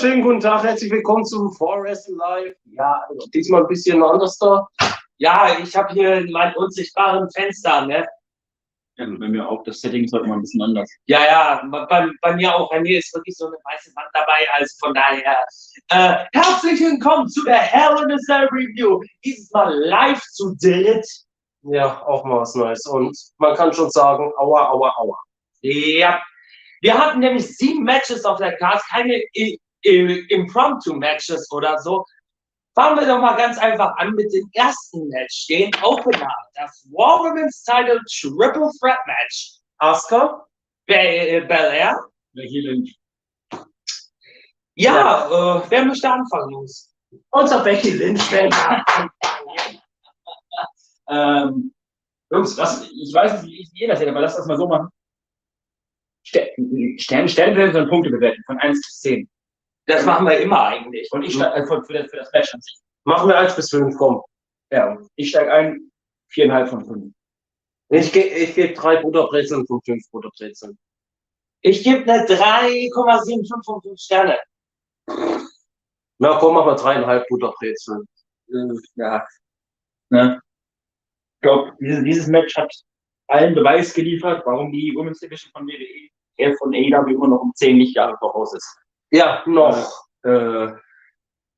Wunderschönen guten Tag, herzlich willkommen zum Forest Live. Ja, diesmal ein bisschen anders da. Ja, ich habe hier meinen unsichtbaren Fenster, ne? Ja, bei mir auch, das Setting ist heute mal ein bisschen anders. Ja, ja, bei, bei mir auch. Bei mir ist wirklich so eine weiße Wand dabei, also von daher. Äh, herzlich willkommen zu der Hell in a Cell Review. Dieses Mal live zu dritt. Ja, auch mal was Neues. Und man kann schon sagen, aua, aua, aua. Ja, wir hatten nämlich sieben Matches auf der Card, keine I Impromptu-Matches oder so. Fangen wir doch mal ganz einfach an mit dem ersten Match, den Opener, das War Women's Title Triple Threat Match. Asuka, Be Belair. Becky Lynch. Ja, ja. Äh, wer möchte anfangen, Jungs? Unser Becky Lynch. ähm, Jungs, lass, ich weiß nicht, wie jeder seht, aber lass das mal so machen. Stern, Sternbewertung und Punkte bewerten von 1 bis 10. Das machen wir immer eigentlich. Und ich steige äh, für, das, für das Match an sich. Machen wir 1 bis 5, komm. Ja, ich steige ein, 4,5 von 5. Ich, ge ich gebe 3 Butterbrezeln von 5 Butterbrezeln. Ich gebe eine 3,75 von 5 Sterne. Na komm, wir 3,5 Butterbrezeln. Ja. Ne? Ich glaube, dieses, dieses Match hat allen Beweis geliefert, warum die Women's Division von WWE von AEW immer noch um 10 Lichtjahre voraus ist. Ja, noch. Äh, äh,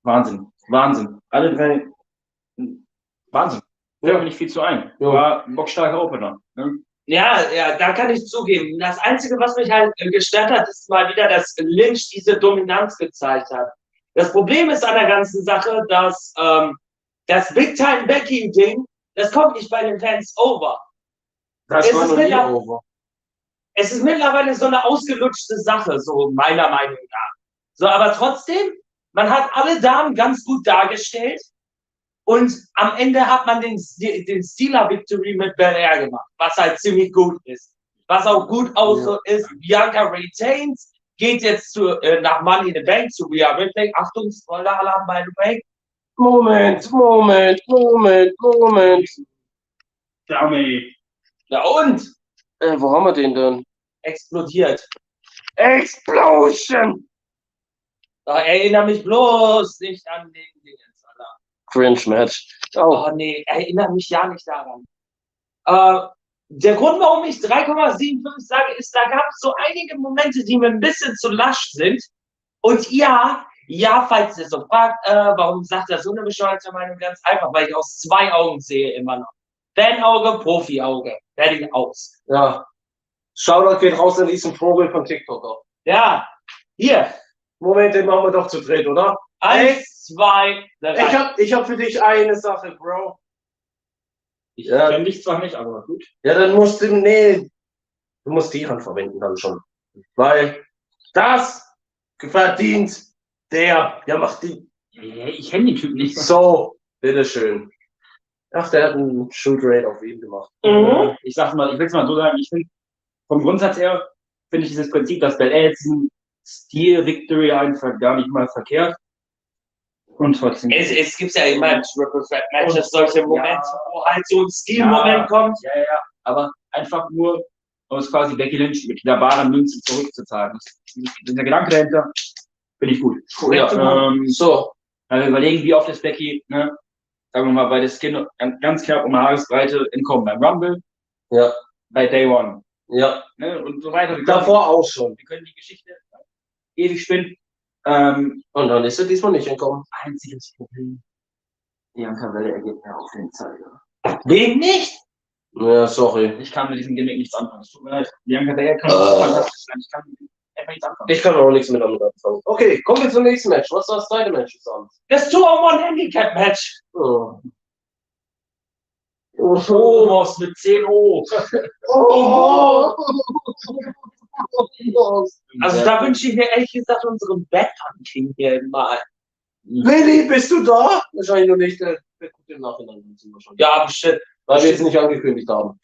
Wahnsinn. Wahnsinn. Alle drei. Wahnsinn. Ja, bin ich viel zu ein. Ja. War ein bockstarker Opener. Ne? Ja, ja, da kann ich zugeben. Das Einzige, was mich halt gestört hat, ist mal wieder, dass Lynch diese Dominanz gezeigt hat. Das Problem ist an der ganzen Sache, dass ähm, das Big Time Becky Ding, das kommt nicht bei den Fans over. Das Es war ist noch nie over. Es ist mittlerweile so eine ausgelutschte Sache, so meiner Meinung nach. So, aber trotzdem, man hat alle Damen ganz gut dargestellt und am Ende hat man den, den Steeler Victory mit Belair gemacht, was halt ziemlich gut ist. Was auch gut aussieht, ist, Bianca retains, geht jetzt zu, äh, nach Money in the Bank zu Rhea Ripley. Achtung, Spoiler-Alarm, by the way. Moment, Moment, Moment, Moment. Dame. Ja, und Äh, wo haben wir den denn? explodiert. Explosion! Erinnere mich bloß nicht an den Dingens, Alter. Cringe Match. Oh, Oh nee, erinnere mich ja nicht daran. Äh, der Grund, warum ich 3,75 sage, ist, da gab es so einige Momente, die mir ein bisschen zu lasch sind. Und ja, ja, falls ihr so fragt, äh, warum sagt er so eine bescheuerte Meinung? Ganz einfach, weil ich aus zwei Augen sehe immer noch. Fanauge, Profi-Auge. Fertig aus. ja. Shoutout geht raus an diesen Vogel von TikTok. Ja, hier. Moment, den machen wir doch zu dritt, oder? Eins, zwei, drei. Ich hab, ich hab für dich eine Sache, Bro. Ich Ja. kenne dich zwar nicht, aber gut. Ja, dann musst du, nee, du musst die Hand verwenden dann schon. Weil das verdient der, der macht die Ich kenne den Typ nicht. so, bitteschön. Ach, der hat einen Shoot Rate auf ihn gemacht. Mhm. Ich sag mal, ich will es mal so sagen, ich finde, vom Grundsatz her, finde ich dieses Prinzip, dass Belair jetzt diesen Stil-Victory einfach gar nicht mal verkehrt. Und trotzdem. Es, es gibt ja immer in Triple Threat Matches solche ja. Momente, wo halt so ein Stil-Moment kommt. Ja, ja, ja. Aber einfach nur, um es quasi Becky Lynch mit der baren Münze zurückzuzahlen. Das, dieser Gedanke dahinter finde ich gut. Ja, Ähm, so. also überlegen, wie oft ist Becky, ne, sagen wir mal, bei der Skin ganz knapp um Haaresbreite entkommen. Beim Rumble, Ja, bei Day One. ja. Ne, und so weiter. Davor auch schon. wir können die Geschichte ewig spinnen. Ähm, Und dann ist er diesmal nicht entkommen. einziges Problem. Bianca Belair geht mir auf den Zeiger. Wen nicht? Ja, sorry. Ich kann mit diesem Gimmick nichts anfangen. Es tut mir leid. Bianca Belair kann Äh. fantastisch sein. Ich kann einfach nichts anfangen. Ich kann auch nichts mit damit anfangen. Okay, kommen wir zum nächsten Match. Was war das zweite Match zusammen? Das 2-on-1 Handicap Match. Oh. Omos mit 10 O. Oh. Also da wünsche ich mir ehrlich gesagt unseren Batman King hier mal. Willi, bist du da? Wahrscheinlich noch nicht. Der der guckt im Nachhinein. wir. Ja, bestimmt. Weil wir jetzt nicht angekündigt haben.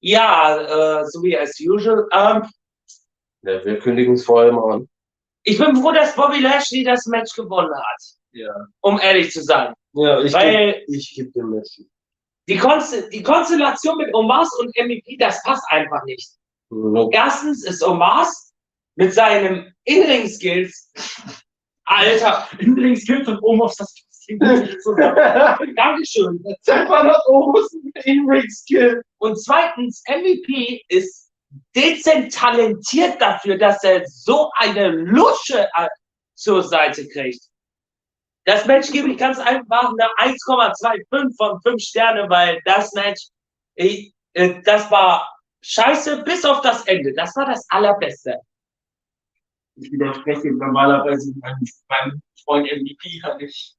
Ja, äh, so wie as usual. Ähm, Ja, wir kündigen es vorher mal an. ich bin froh, dass Bobby Lashley das Match gewonnen hat. Ja. Um ehrlich zu sein. Ja, ich Weil- geb, ich geb dem Match. Die, Konst die Konstellation mit Omas und MVP, das passt einfach nicht. Erstens ist Omas mit seinem In-Ring-Skills Alter, Übrigens gilt von Omos das zusammen. Dankeschön. Stefan hat Obus In-Ring-Skill. Und zweitens, MVP ist dezent talentiert dafür, dass er so eine Lusche äh, zur Seite kriegt. Das Match gebe ich ganz einfach eine 1,25 von 5 Sterne, weil das Match, ich, äh, das war scheiße bis auf das Ende. Das war das Allerbeste. Ich widerspreche normalerweise meinem, meinem Freund MVP kann ich.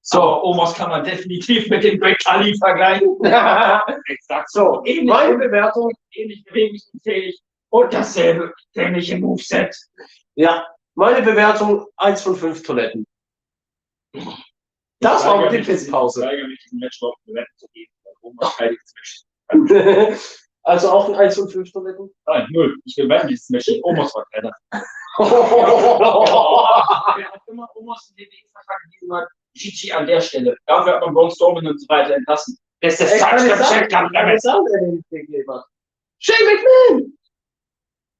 So, Omos kann man definitiv mit dem Great Khali vergleichen. Exakt so. Ähnlich, Meine Bewertung, ähnlich bewegungsfähig und dasselbe dämliche Moveset. ja, meine Bewertung 1 von 5 Toiletten. Das war die Ich Pisspause. weigere mich, diesen Match überhaupt bewerten zu geben. weil Omos heiliges Match. Also auch ein 1 von 5 Toiletten? Nein, null. Ich bewerte dieses Match nicht. Omos war keiner. Wer auch immer Omos in WWE-Vertrag gegeben hat, GG an der Stelle. Dafür hat man Strowman und so weiter entlassen. Das ist das sagen, Check wer hat? Shane McMahon!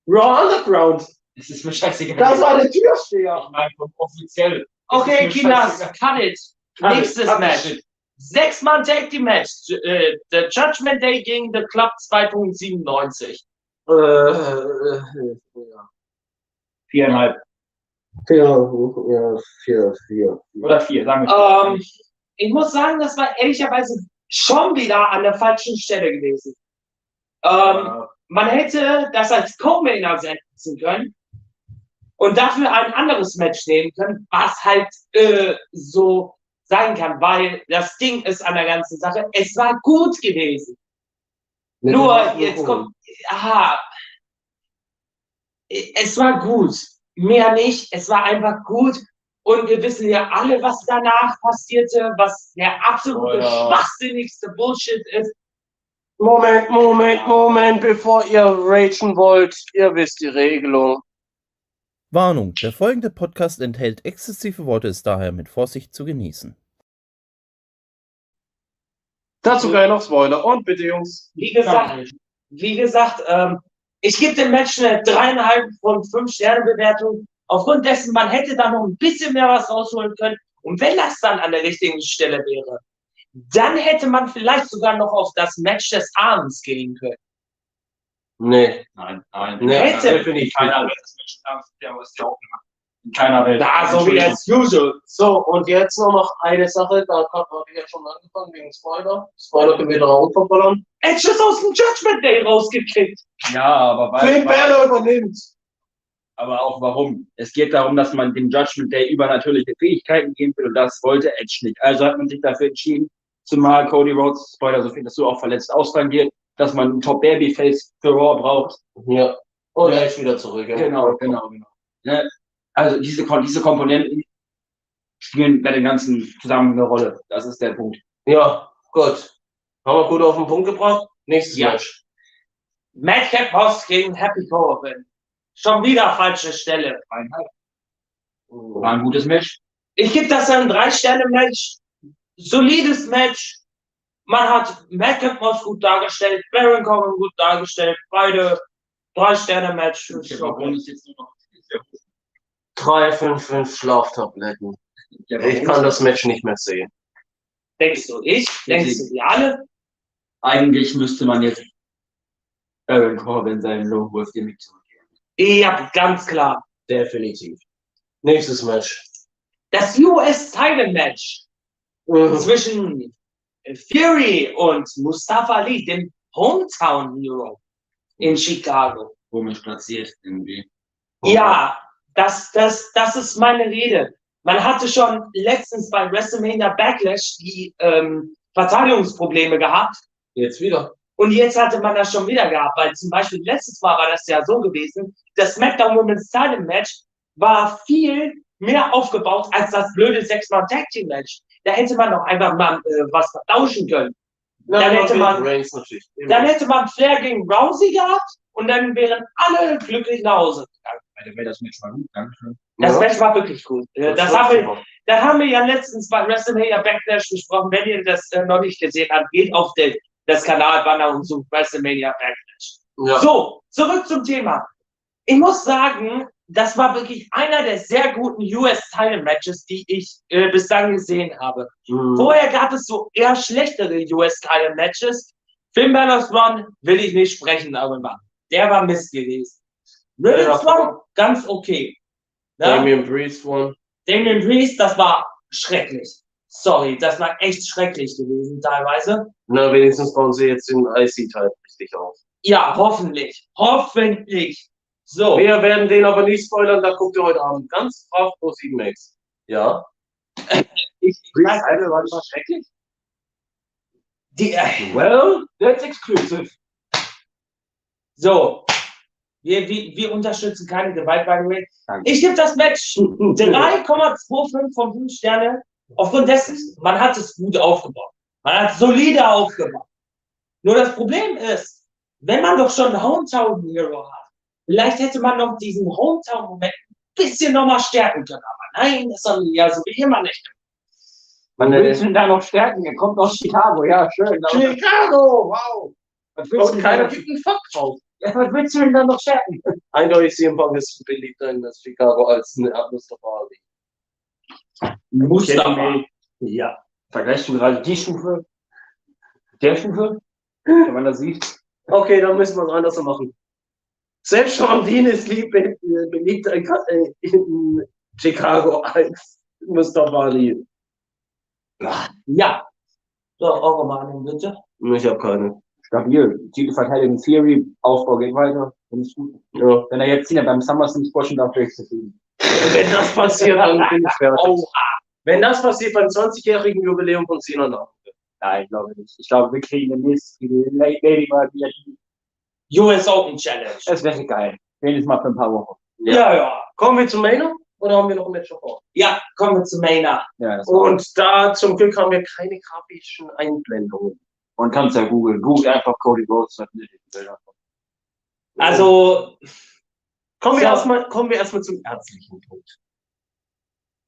Raw Underground! Es ist mir scheißegal. Das war der Türsteher! ich meine, vom offiziell. Okay, scheißegal. cut it. Nächstes Match. Sechs Mann Tag Team Match. Äh, The Judgment Day gegen The Club 2.97. Äh, äh, ja. Viereinhalb. Vier, ja, vier, vier. Oder vier, sagen wir. Ähm, ich muss sagen, das war ehrlicherweise schon wieder an der falschen Stelle gewesen. Ähm, man hätte das als Co-Main setzen können und dafür ein anderes Match nehmen können, was halt äh, so sein kann, weil das Ding ist an der ganzen Sache, es war gut gewesen. Mit Nur jetzt kommt, aha, es war gut, mehr nicht, es war einfach gut und wir wissen ja alle, was danach passierte, was der absolute Oh ja. schwachsinnigste Bullshit ist. Moment, Moment, Moment, bevor ihr ragen wollt, ihr wisst die Regelung. Warnung: Der folgende Podcast enthält exzessive Worte, ist daher mit Vorsicht zu genießen. Dazu gleich noch Spoiler. Und bitte, Jungs. Wie gesagt, wie gesagt, ähm, ich gebe dem Match eine dreieinhalb von fünf Sterne Bewertung. Aufgrund dessen, man hätte da noch ein bisschen mehr was rausholen können. Und wenn das dann an der richtigen Stelle wäre, dann hätte man vielleicht sogar noch auf das Match des Abends gehen können. Nee. Nein, nein. Nee, Hätte. In definitiv. keiner Welt abends, der ist ja auch. In keiner Welt. Da, so wie as usual. So, und jetzt noch noch eine Sache, da habe ich ja schon angefangen wegen Spoiler. Spoiler können wir da auch verballern. Edge ist aus dem Judgment Day rausgekickt. Ja, aber weil, weil, Balor übernimmt. aber auch warum? Es geht darum, dass man dem Judgment Day übernatürliche Fähigkeiten geben will und das wollte Edge nicht. Also hat man sich dafür entschieden, zumal Cody Rhodes, Spoiler, so viel, dass du auch verletzt ausrangiert, dass man einen Top Babyface für Raw braucht. Ja. Und er ist wieder zurück. ja. Genau, genau, genau. Ne? Also diese, diese Komponenten spielen bei dem Ganzen zusammen eine Rolle. Das ist der Punkt. Ja, gut. Haben wir gut auf den Punkt gebracht. Nächstes Ja. Match. Madcap Moss gegen Happy Corbin. Schon wieder falsche Stelle. War ein gutes Match. Ich gebe das ein Drei-Sterne-Match. Solides Match. Man hat Madcap Moss gut dargestellt, Baron Corbin gut dargestellt. Beide Drei-Sterne-Match. Der Baron ist jetzt nur noch. Drei, fünf, fünf Schlaftabletten. Der Ich kann das Match nicht mehr sehen. Denkst du ich? Denkst du wir alle? Eigentlich müsste man jetzt Baron Corbin seinen Low Wolf Gimmick zurückgeben. Ja, ganz klar. Definitiv. Nächstes Match. Das US-Title-Match Mhm. zwischen Fury und Mustafa Ali, dem Hometown Hero in Chicago. Komisch platziert irgendwie. Ja, das, das, das ist meine Rede. Man hatte schon letztens bei WrestleMania Backlash die ähm, Verteidigungsprobleme gehabt Jetzt wieder. und jetzt hatte man das schon wieder gehabt, weil zum Beispiel letztes Mal war das ja so gewesen, das SmackDown Women's Title Match war viel mehr aufgebaut als das blöde Sechs-Mann Tag Team Match. Da hätte man doch einfach mal äh, was vertauschen können. Ja, Dann hätte natürlich man- Reigns natürlich. Dann hätte man Flair gegen Rousey gehabt und dann wären alle glücklich nach Hause gegangen. Der Welt das Match war gut, Dankeschön. Das Ja. Match war wirklich gut. Äh, Das, haben wir, das haben wir ja letztens bei WrestleMania Backlash besprochen. Wenn ihr das äh, noch nicht gesehen habt, geht auf den, das Kanalbanner und sucht WrestleMania Backlash. Ja. So, zurück zum Thema. Ich muss sagen, das war wirklich einer der sehr guten US-Title-Matches, die ich äh, bislang gesehen habe. Mhm. Vorher gab es so eher schlechtere US-Title-Matches. Finn Balor's Run will ich nicht sprechen darüber. Der war Mist gewesen. Riddles. Run, ganz okay. Ne? Damien Priest one. Damien Priest, das war schrecklich. Sorry, das war echt schrecklich gewesen teilweise. Na, wenigstens bauen sie jetzt den IC-Teil richtig auf. Ja, hoffentlich. Hoffentlich. So. Wir werden den aber nicht spoilern, da guckt ihr heute Abend ganz brav pro 7 Max. Ja. Ich, Priest Idol war das schrecklich? die, äh, Well, that's exclusive. so. Wir, wir, wir unterstützen keine Gewalt, by the way. Danke. Ich gebe das Match 3,25 von 5 Sterne. Aufgrund dessen, man hat es gut aufgebaut. Man hat solide aufgebaut. Nur das Problem ist, wenn man doch schon einen Hometown Hero hat, vielleicht hätte man noch diesen Hometown-Moment ein bisschen nochmal stärken können. Aber nein, das soll ja so wie immer nicht. Man will ihn da noch stärken. Er kommt aus Chicago. Ja, schön. Chicago, wow. was willst du Und denn keiner da- gibt einen Fuck drauf. Ja, was willst du denn da noch stärken? Eindeutig CM Punk ist beliebter in das Chicago als ein Mustafa Ali. Mustafa. Ja. Vergleichst du gerade die Stufe? Der Stufe? Wenn man das sieht. Okay, dann müssen wir es anders machen. Selbst Sean ist lieb, äh, beliebter in, äh, in Chicago als Mustafa Ali. Ja. So, eure Meinung bitte. Ich habe keine. Stabil. Titelverteidigung Theory. Aufbau geht weiter. Ja. Wenn er jetzt ihn beim SummerSlam squashen darf, wäre ich zufrieden. Wenn das passiert, dann bin ich fertig. Oh, Wenn das passiert beim 20-jährigen Jubiläum von nach. Nein, glaube ich nicht. Ich glaube, wir kriegen demnächst die Lady mal wieder. US Open Challenge. Das wäre geil. Wenigstens mal für ein paar Wochen. Ja, ja. Kommen wir zum Mainer oder haben wir noch ein Match davor? Ja, kommen wir zu Maynard. Ja, Und da zum Glück haben wir keine grafischen Einblendungen. Man kann es ja googeln. Google einfach Cody Rhodes. dann findet ihr die Bilder. Also, kommen wir So. erstmal kommen wir erstmal zum ärztlichen Punkt.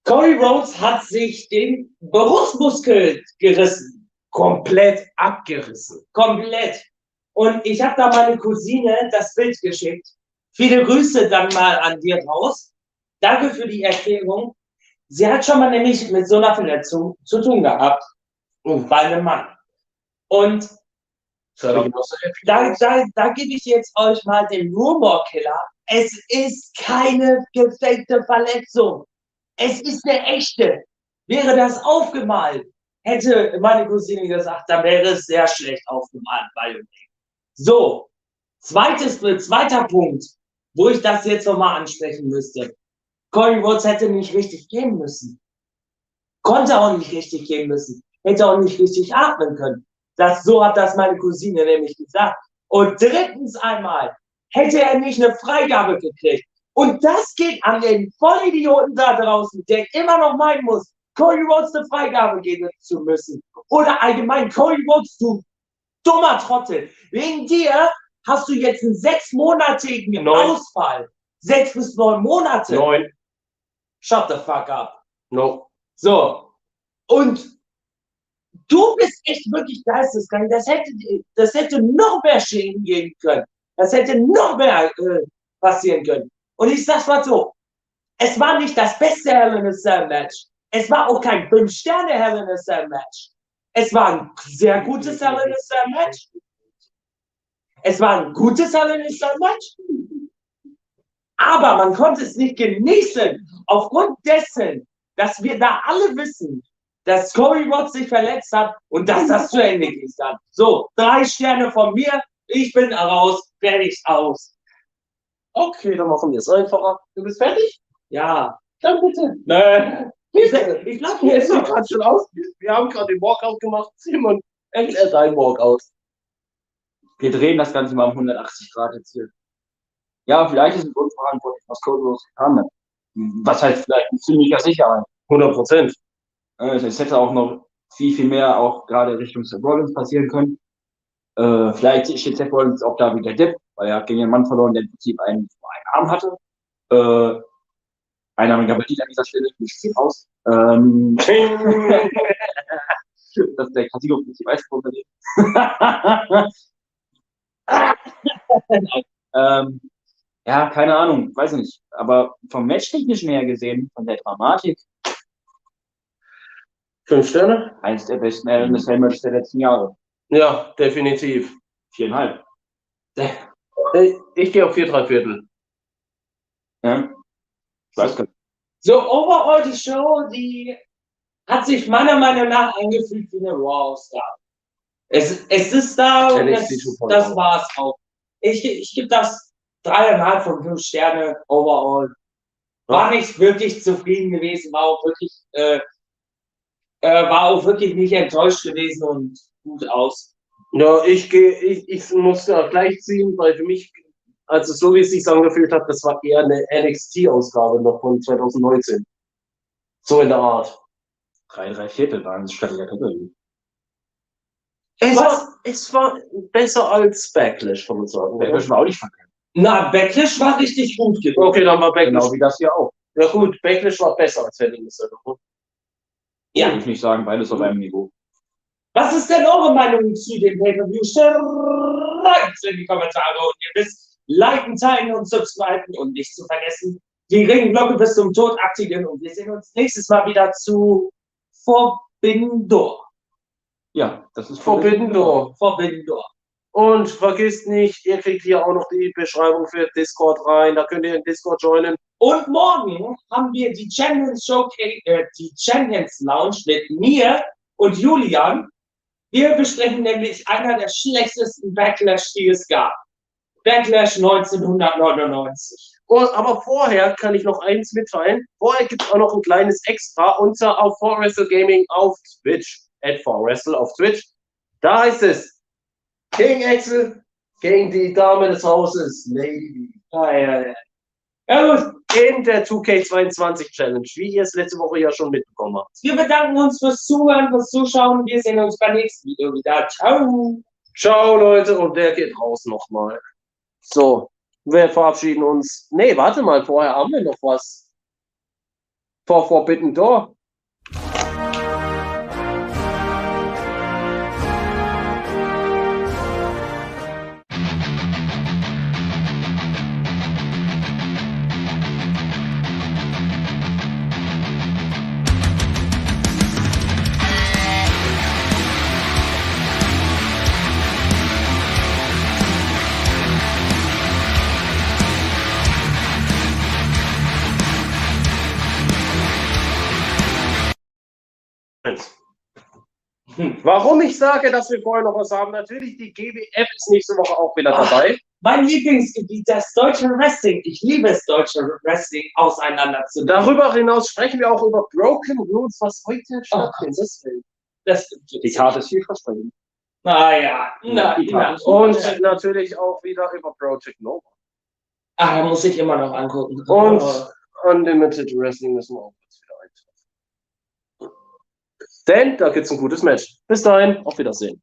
Cody Rhodes hat sich den Brustmuskel gerissen. Komplett abgerissen. Komplett. Und ich habe da meine Cousine das Bild geschickt. Viele Grüße dann mal an dir raus. Danke für die Erklärung. Sie hat schon mal nämlich mit so einer Verletzung zu tun gehabt. Bei einem Mann. Und da, da, da gebe ich jetzt euch mal den Rumor-Killer. Es ist keine gefakte Verletzung. Es ist eine echte. Wäre das aufgemalt, hätte meine Cousine gesagt, dann wäre es sehr schlecht aufgemalt. The way. So, zweites, zweiter Punkt, wo ich das jetzt nochmal ansprechen müsste. Corey Woods hätte nicht richtig gehen müssen. Konnte auch nicht richtig gehen müssen. Hätte auch nicht richtig atmen können. Das, so hat das meine Cousine nämlich gesagt. Und drittens einmal, hätte er nicht eine Freigabe gekriegt. Und das geht an den Vollidioten da draußen, der immer noch meinen muss, Cody Rhodes eine Freigabe geben zu müssen. Oder allgemein, Cody Rhodes, du dummer Trottel. Wegen dir hast du jetzt einen sechsmonatigen Neun. Ausfall. Sechs bis neun Monate. Neun. Shut the fuck up. No. So. Und du bist echt wirklich geisteskrank. Das hätte, das hätte noch mehr Schäden geben können. Das hätte noch mehr äh, passieren können. Und ich sag's mal so. Es war nicht das beste Hell in a Cell Match. Es war auch kein 5-Sterne Hell in a Cell Match. Es war ein sehr gutes Hell in a Cell Match. Es war ein gutes Hell in a Cell Match. Aber man konnte es nicht genießen, aufgrund dessen, dass wir da alle wissen, dass Corey Rhodes sich verletzt hat und dass das zu Ende geht dann. So, drei Sterne von mir, ich bin raus, fertig aus. Okay, dann machen wir es einfacher. Du bist fertig? Ja, Dann bitte. Nö. Ich, ich bleib hier gerade schon aus. Wir haben gerade den Walkout gemacht. Simon, erklär dein Walkout. Wir drehen das Ganze mal um 180 Grad jetzt hier. Ja, vielleicht ist es unverantwortlich, was Cody Rhodes getan hat. Was heißt vielleicht ein ziemlicher Sicherheit. 100 Prozent. Es hätte auch noch viel, viel mehr auch gerade Richtung Seth Rollins passieren können. Äh, vielleicht steht Seth Rollins auch da wieder Dip, weil er hat gegen einen Mann verloren, der im Prinzip einen, einen Arm hatte. Äh, einnahmiger Bandit an dieser Stelle, ich sieht aus. Ähm, das ist der Casino-Prinzip Eisprung ähm, Ja, keine Ahnung, weiß ich nicht. Aber vom Matchtechnischen her gesehen, von der Dramatik, Fünf Sterne? eins der besten Cell Matches der letzten Jahre. Ja, definitiv. Viereinhalb. Ich, ich gehe auf vier, drei Viertel. Ja. Ich weiß gar nicht. So, overall die Show, die hat sich meiner Meinung nach angefühlt wie eine Raw-Star. Es, es ist da und 2.0. das war's auch. Ich, ich gebe das dreieinhalb von fünf Sterne overall. War nicht wirklich zufrieden gewesen, war auch wirklich, äh, äh, war auch wirklich nicht enttäuscht gewesen und gut aus. Ja, ich gehe, ich, ich muss da gleich ziehen, weil für mich, also so wie es sich angefühlt hat, das war eher eine NXT-Ausgabe noch von 2019. So in der Art. Drei, drei Viertel waren es statt der Doppel. Es war, es war besser als Backlash, kann man sagen. Oder? war auch nicht verkehrt. Na, Backlash war richtig gut gewesen. Okay, dann war Backlash. Genau wie das hier auch. Ja gut, Backlash war besser als Cell. oder? Ja. Würde ich nicht sagen, beides auf einem Niveau. Was ist denn eure Meinung zu dem Pay-Per-View? Schreibt in die Kommentare und ihr wisst, liken, teilen und subscriben und nicht zu vergessen, die Ringglocke bis zum Tod aktivieren und wir sehen uns nächstes Mal wieder zu Forbidden Door. Ja, das ist Forbidden Door. Forbidden Door. Und vergisst nicht, ihr kriegt hier auch noch die Beschreibung für Discord rein. Da könnt ihr in Discord joinen. Und morgen haben wir die Champions Showcase, äh, die Champions Lounge mit mir und Julian. Wir besprechen nämlich einer der schlechtesten Backlash, die es gab. Backlash 1999. Und, aber vorher kann ich noch eins mitteilen. Vorher gibt es auch noch ein kleines Extra. Und zwar auf 4Wrestle Gaming auf Twitch. At 4Wrestle auf Twitch. Da heißt es King Axel gegen die Dame des Hauses, Lady. Ah, ja, ja. ja In der 2K22 Challenge, wie ihr es letzte Woche ja schon mitbekommen habt. wir bedanken uns fürs Zuhören, fürs Zuschauen. Wir sehen uns beim nächsten Video wieder. Ciao. Ciao, Leute, und der geht raus nochmal. So, wir verabschieden uns. Nee, warte mal, vorher haben wir noch was. Vor Forbidden Door. Warum ich sage, dass wir vorher noch was haben, natürlich, die GWF ist nächste Woche auch wieder Ach. dabei. Mein Lieblingsgebiet, das deutsche Wrestling. Ich liebe es, deutsche Wrestling auseinanderzunehmen. Darüber hinaus sprechen wir auch über Broken Rules, was heute stattfindet. Das stimmt. Die Karte ist vielversprechend. Ah ja, na, na. Und natürlich auch wieder über Project Nova. Ah, muss ich immer noch angucken. Und Oh. Unlimited Wrestling müssen wir auch. Denn da gibt's ein gutes Match. Bis dahin, auf Wiedersehen.